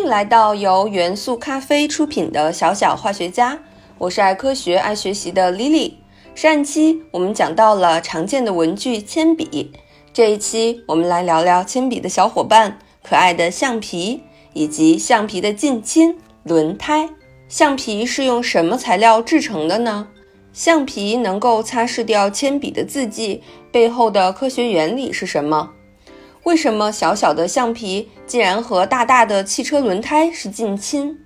欢迎来到由元素咖啡出品的小小化学家，我是爱科学、爱学习的 Lily。上一期我们讲到了常见的文具铅笔，这一期我们来聊聊铅笔的小伙伴——可爱的橡皮，以及橡皮的近亲轮胎。橡皮是用什么材料制成的呢？橡皮能够擦拭掉铅笔的字迹，背后的科学原理是什么？为什么小小的橡皮竟然和大大的汽车轮胎是近亲？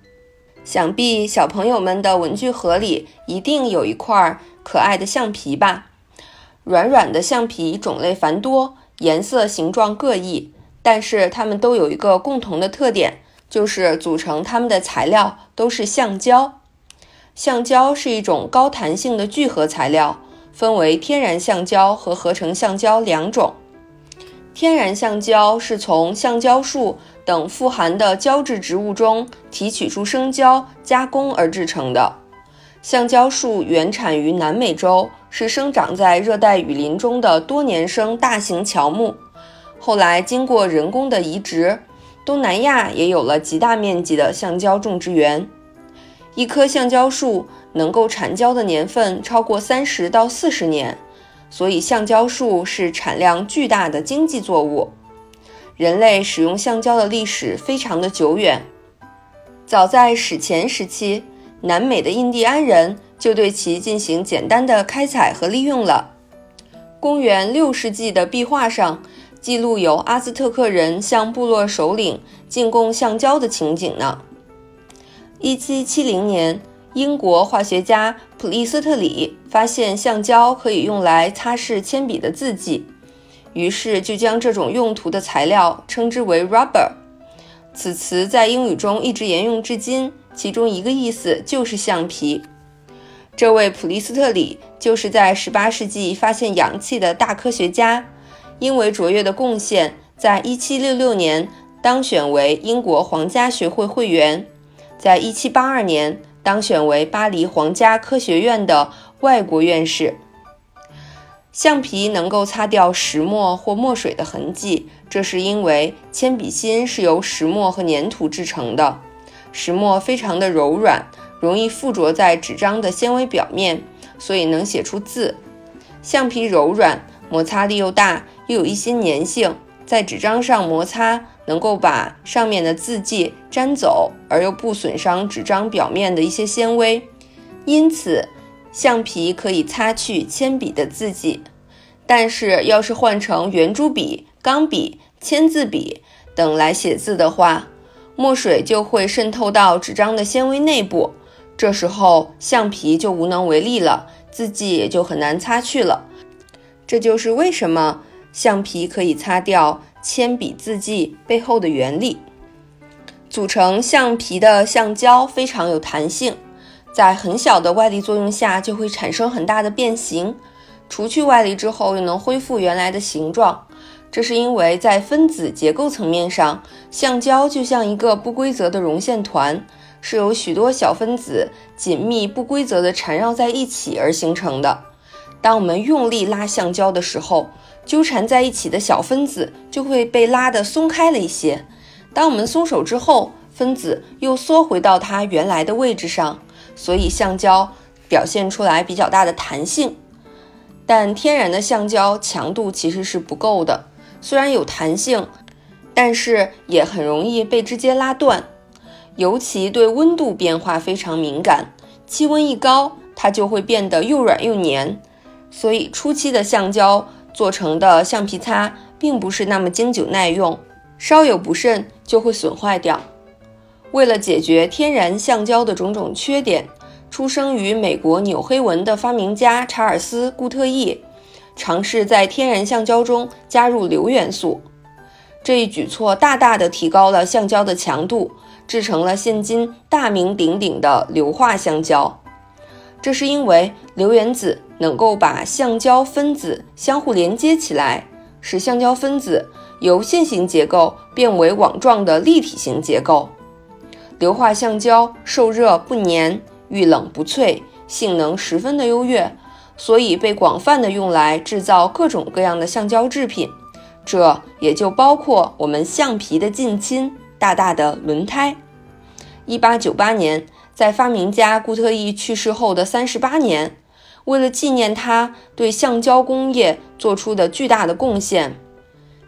想必小朋友们的文具盒里一定有一块可爱的橡皮吧？软软的橡皮种类繁多，颜色形状各异，但是它们都有一个共同的特点，就是组成它们的材料都是橡胶。橡胶是一种高弹性的聚合材料，分为天然橡胶和合成橡胶两种。天然橡胶是从橡胶树等富含的胶质植物中提取出生胶加工而制成的。橡胶树原产于南美洲，是生长在热带雨林中的多年生大型乔木。后来经过人工的移植，东南亚也有了极大面积的橡胶种植园。一棵橡胶树能够产胶的年份超过三十到四十年。所以，橡胶树是产量巨大的经济作物。人类使用橡胶的历史非常的久远，早在史前时期，南美的印第安人就对其进行简单的开采和利用了。公元六世纪的壁画上记录有阿兹特克人向部落首领进贡橡胶的情景呢。一七七零年。英国化学家普利斯特里发现橡胶可以用来擦拭铅笔的字迹，于是就将这种用途的材料称之为 rubber。此词在英语中一直沿用至今，其中一个意思就是橡皮。这位普利斯特里就是在18世纪发现氧气的大科学家，因为卓越的贡献，在1766年当选为英国皇家学会会员，在1782年。当选为巴黎皇家科学院的外国院士。橡皮能够擦掉石墨或墨水的痕迹，这是因为铅笔芯是由石墨和粘土制成的。石墨非常的柔软，容易附着在纸张的纤维表面，所以能写出字。橡皮柔软，摩擦力又大，又有一些粘性，在纸张上摩擦。能够把上面的字迹粘走，而又不损伤纸张表面的一些纤维，因此橡皮可以擦去铅笔的字迹。但是，要是换成圆珠笔、钢笔、签字笔等来写字的话，墨水就会渗透到纸张的纤维内部，这时候橡皮就无能为力了，字迹也就很难擦去了。这就是为什么橡皮可以擦掉。铅笔字迹背后的原理，组成橡皮的橡胶非常有弹性，在很小的外力作用下就会产生很大的变形，除去外力之后又能恢复原来的形状。这是因为在分子结构层面上，橡胶就像一个不规则的绒线团，是由许多小分子紧密不规则的缠绕在一起而形成的。当我们用力拉橡胶的时候，纠缠在一起的小分子就会被拉得松开了一些。当我们松手之后，分子又缩回到它原来的位置上，所以橡胶表现出来比较大的弹性。但天然的橡胶强度其实是不够的，虽然有弹性，但是也很容易被直接拉断，尤其对温度变化非常敏感。气温一高，它就会变得又软又黏。所以初期的橡胶。做成的橡皮擦并不是那么经久耐用，稍有不慎就会损坏掉。为了解决天然橡胶的种种缺点，出生于美国纽黑文的发明家查尔斯·固特异尝试在天然橡胶中加入硫元素。这一举措大大的提高了橡胶的强度，制成了现今大名鼎鼎的硫化橡胶。这是因为硫原子能够把橡胶分子相互连接起来，使橡胶分子由线形结构变为网状的立体型结构。硫化橡胶受热不粘，遇冷不脆，性能十分的优越，所以被广泛的用来制造各种各样的橡胶制品，这也就包括我们橡皮的近亲——大大的轮胎。一八九八年，在发明家固特异去世后的三十八年，为了纪念他对橡胶工业做出的巨大的贡献，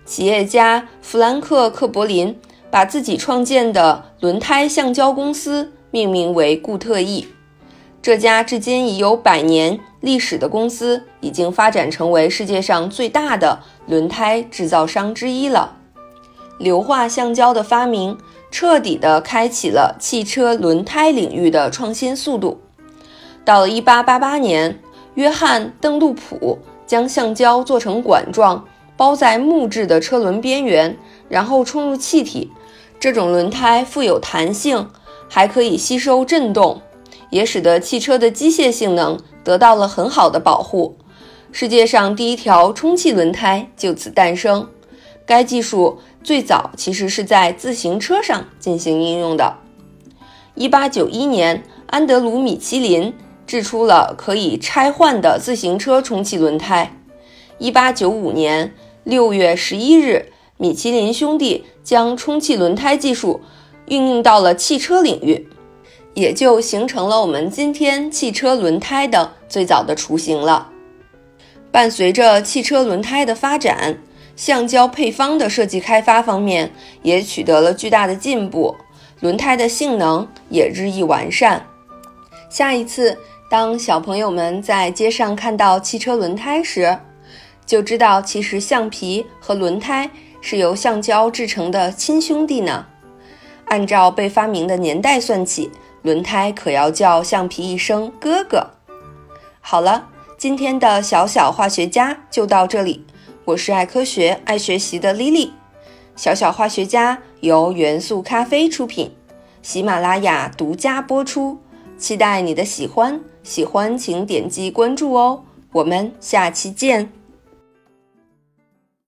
企业家弗兰克·克柏林把自己创建的轮胎橡胶公司命名为固特异。这家至今已有百年历史的公司，已经发展成为世界上最大的轮胎制造商之一了。硫化橡胶的发明。彻底地开启了汽车轮胎领域的创新速度。到了1888年，约翰·邓禄普将橡胶做成管状，包在木质的车轮边缘，然后充入气体。这种轮胎富有弹性，还可以吸收振动，也使得汽车的机械性能得到了很好的保护。世界上第一条充气轮胎就此诞生。该技术最早其实是在自行车上进行应用的。1891年，安德鲁·米其林制出了可以拆换的自行车充气轮胎。1895年6月11日，米其林兄弟将充气轮胎技术运用到了汽车领域，也就形成了我们今天汽车轮胎的最早的雏形了。伴随着汽车轮胎的发展，橡胶配方的设计开发方面也取得了巨大的进步，轮胎的性能也日益完善。下一次，当小朋友们在街上看到汽车轮胎时，就知道其实橡皮和轮胎是由橡胶制成的亲兄弟呢。按照被发明的年代算起，轮胎可要叫橡皮一声哥哥。好了，今天的小小化学家就到这里。我是爱科学、爱学习的 Lily，小小化学家由元素咖啡出品，喜马拉雅独家播出，期待你的喜欢，喜欢请点击关注哦，我们下期见。